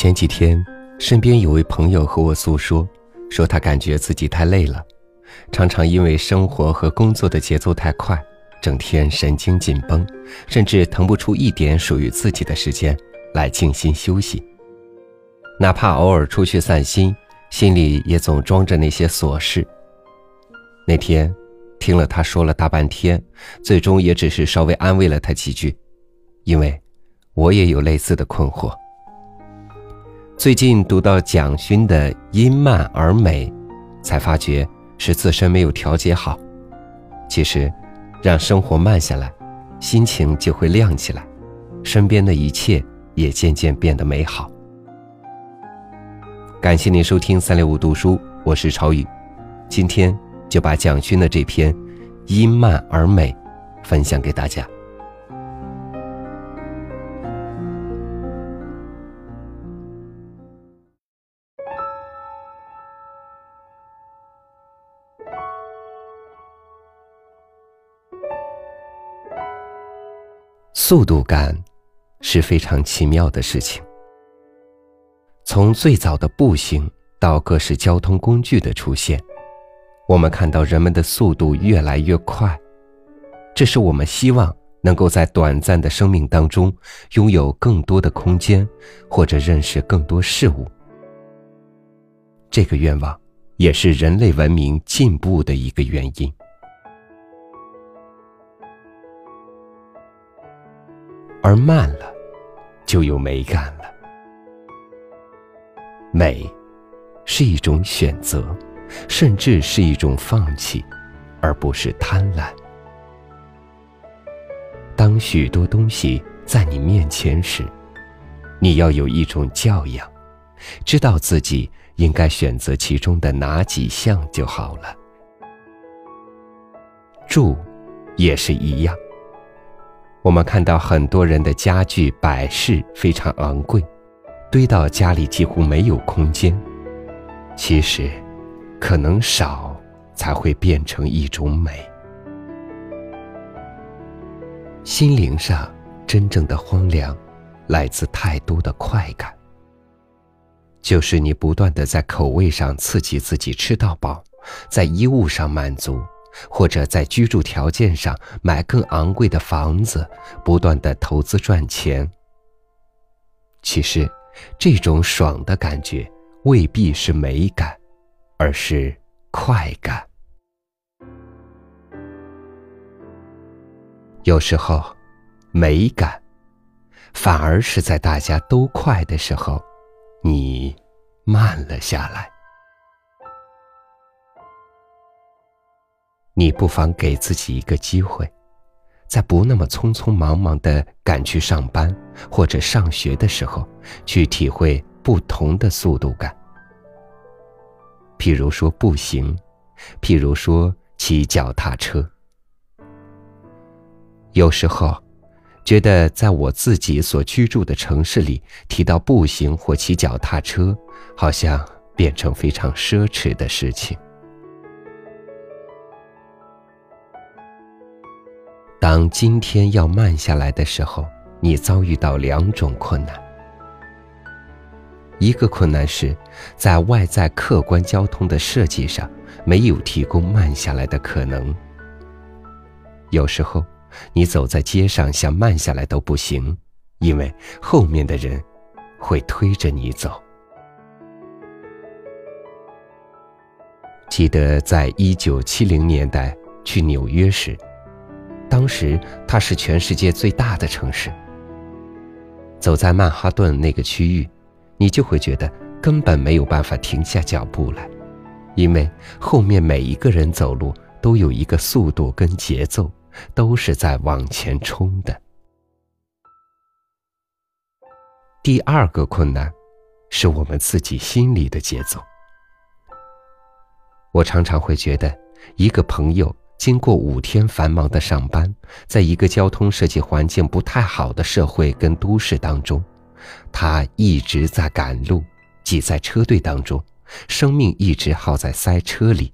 前几天，身边有位朋友和我诉说，说他感觉自己太累了，常常因为生活和工作的节奏太快，整天神经紧绷，甚至腾不出一点属于自己的时间来静心休息。哪怕偶尔出去散心，心里也总装着那些琐事。那天，听了他说了大半天，最终也只是稍微安慰了他几句，因为我也有类似的困惑。最近读到蒋勋的《因慢而美》，才发觉是自身没有调节好。其实，让生活慢下来，心情就会亮起来，身边的一切也渐渐变得美好。感谢您收听三六五读书，我是朝宇，今天就把蒋勋的这篇《因慢而美》分享给大家。速度感是非常奇妙的事情。从最早的步行到各式交通工具的出现，我们看到人们的速度越来越快。这是我们希望能够在短暂的生命当中拥有更多的空间，或者认识更多事物。这个愿望也是人类文明进步的一个原因。而慢了，就有美感了。美，是一种选择，甚至是一种放弃，而不是贪婪。当许多东西在你面前时，你要有一种教养，知道自己应该选择其中的哪几项就好了。住，也是一样。我们看到很多人的家具摆饰非常昂贵，堆到家里几乎没有空间。其实，可能少才会变成一种美。心灵上真正的荒凉，来自太多的快感。就是你不断的在口味上刺激自己吃到饱，在衣物上满足。或者在居住条件上买更昂贵的房子，不断的投资赚钱。其实，这种爽的感觉未必是美感，而是快感。有时候，美感反而是在大家都快的时候，你慢了下来。你不妨给自己一个机会，在不那么匆匆忙忙的赶去上班或者上学的时候，去体会不同的速度感。譬如说步行，譬如说骑脚踏车。有时候，觉得在我自己所居住的城市里，提到步行或骑脚踏车，好像变成非常奢侈的事情。当今天要慢下来的时候，你遭遇到两种困难。一个困难是，在外在客观交通的设计上，没有提供慢下来的可能。有时候，你走在街上想慢下来都不行，因为后面的人会推着你走。记得在一九七零年代去纽约时。当时它是全世界最大的城市。走在曼哈顿那个区域，你就会觉得根本没有办法停下脚步来，因为后面每一个人走路都有一个速度跟节奏，都是在往前冲的。第二个困难，是我们自己心里的节奏。我常常会觉得，一个朋友。经过五天繁忙的上班，在一个交通设计环境不太好的社会跟都市当中，他一直在赶路，挤在车队当中，生命一直耗在塞车里，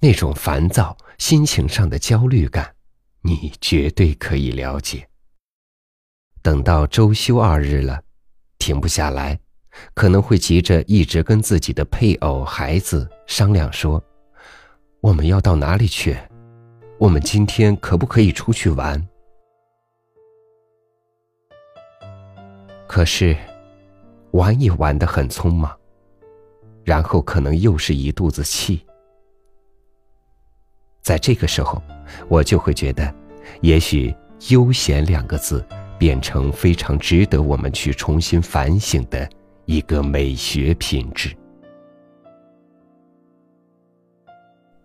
那种烦躁、心情上的焦虑感，你绝对可以了解。等到周休二日了，停不下来，可能会急着一直跟自己的配偶、孩子商量说：“我们要到哪里去？我们今天可不可以出去玩？”可是，玩也玩得很匆忙，然后可能又是一肚子气。在这个时候，我就会觉得，也许“悠闲”两个字变成非常值得我们去重新反省的一个美学品质。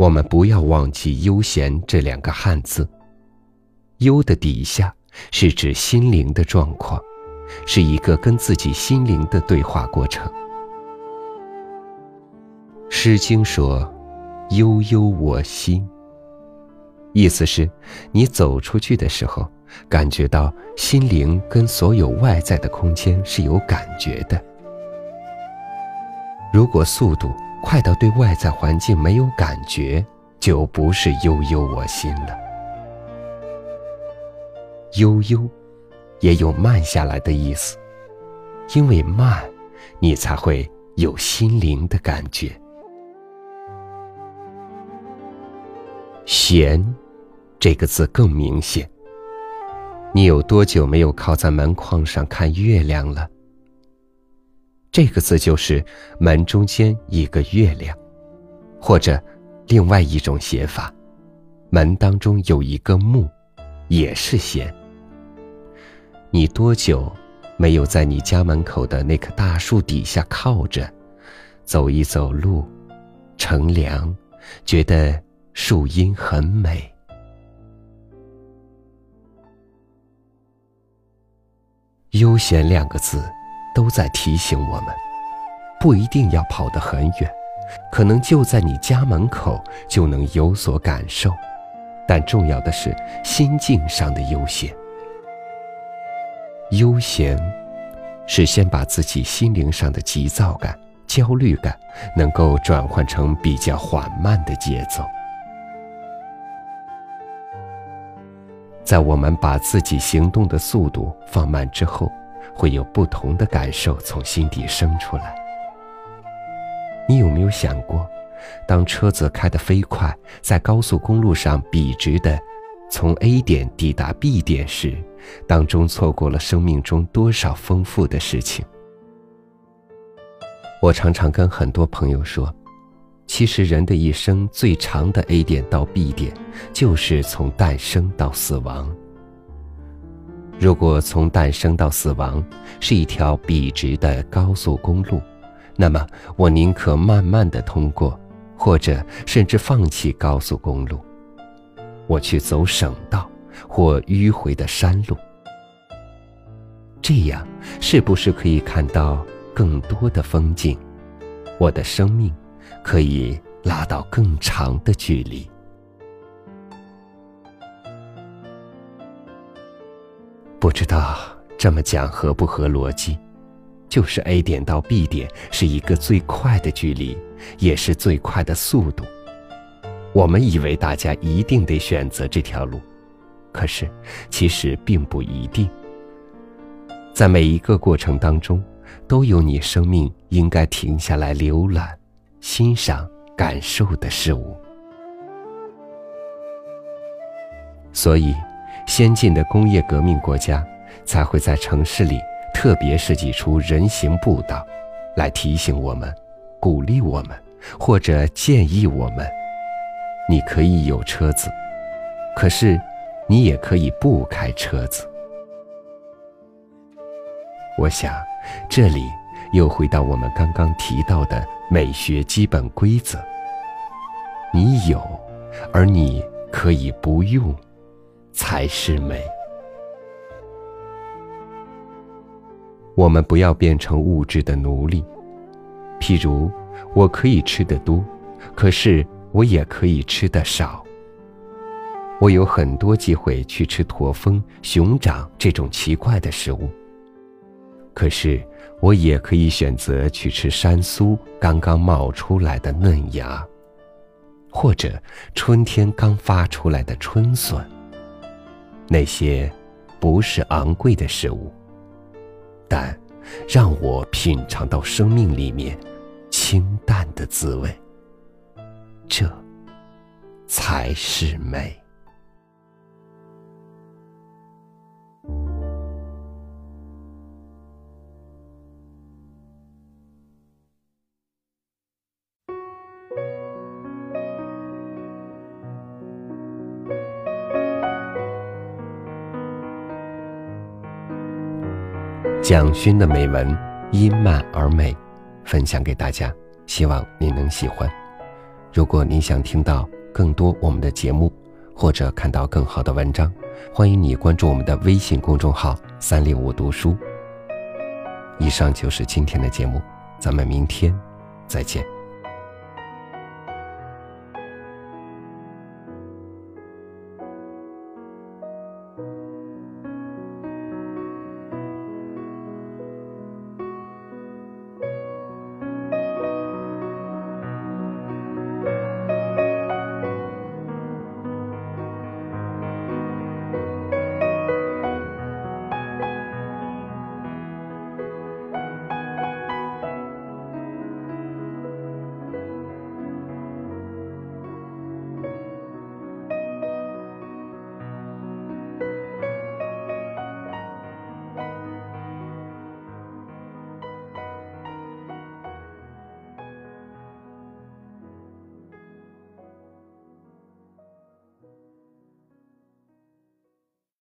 我们不要忘记“悠闲”这两个汉字，“悠”的底下是指心灵的状况，是一个跟自己心灵的对话过程。《诗经》说：“悠悠我心。”意思是，你走出去的时候，感觉到心灵跟所有外在的空间是有感觉的。如果速度快到对外在环境没有感觉，就不是悠悠我心了。悠悠，也有慢下来的意思，因为慢，你才会有心灵的感觉。闲，这个字更明显。你有多久没有靠在门框上看月亮了？这个字就是门中间一个月亮，或者另外一种写法，门当中有一个木，也是闲。你多久没有在你家门口的那棵大树底下靠着，走一走路，乘凉，觉得？树荫很美，悠闲两个字都在提醒我们，不一定要跑得很远，可能就在你家门口就能有所感受。但重要的是心境上的悠闲。悠闲是先把自己心灵上的急躁感、焦虑感，能够转换成比较缓慢的节奏。在我们把自己行动的速度放慢之后，会有不同的感受从心底生出来。你有没有想过，当车子开得飞快，在高速公路上笔直的从 A 点抵达 B 点时，当中错过了生命中多少丰富的事情？我常常跟很多朋友说。其实，人的一生最长的 A 点到 B 点，就是从诞生到死亡。如果从诞生到死亡是一条笔直的高速公路，那么我宁可慢慢的通过，或者甚至放弃高速公路，我去走省道或迂回的山路。这样是不是可以看到更多的风景？我的生命。可以拉到更长的距离。不知道这么讲合不合逻辑？就是 A 点到 B 点是一个最快的距离，也是最快的速度。我们以为大家一定得选择这条路，可是其实并不一定。在每一个过程当中，都有你生命应该停下来浏览。欣赏、感受的事物，所以，先进的工业革命国家才会在城市里特别设计出人行步道，来提醒我们、鼓励我们，或者建议我们：你可以有车子，可是你也可以不开车子。我想，这里又回到我们刚刚提到的。美学基本规则：你有，而你可以不用，才是美。我们不要变成物质的奴隶。譬如，我可以吃得多，可是我也可以吃得少。我有很多机会去吃驼峰、熊掌这种奇怪的食物。可是，我也可以选择去吃山苏刚刚冒出来的嫩芽，或者春天刚发出来的春笋。那些不是昂贵的食物，但让我品尝到生命里面清淡的滋味。这才是美。蒋勋的美文因慢而美，分享给大家，希望你能喜欢。如果你想听到更多我们的节目，或者看到更好的文章，欢迎你关注我们的微信公众号“三六五读书”。以上就是今天的节目，咱们明天再见。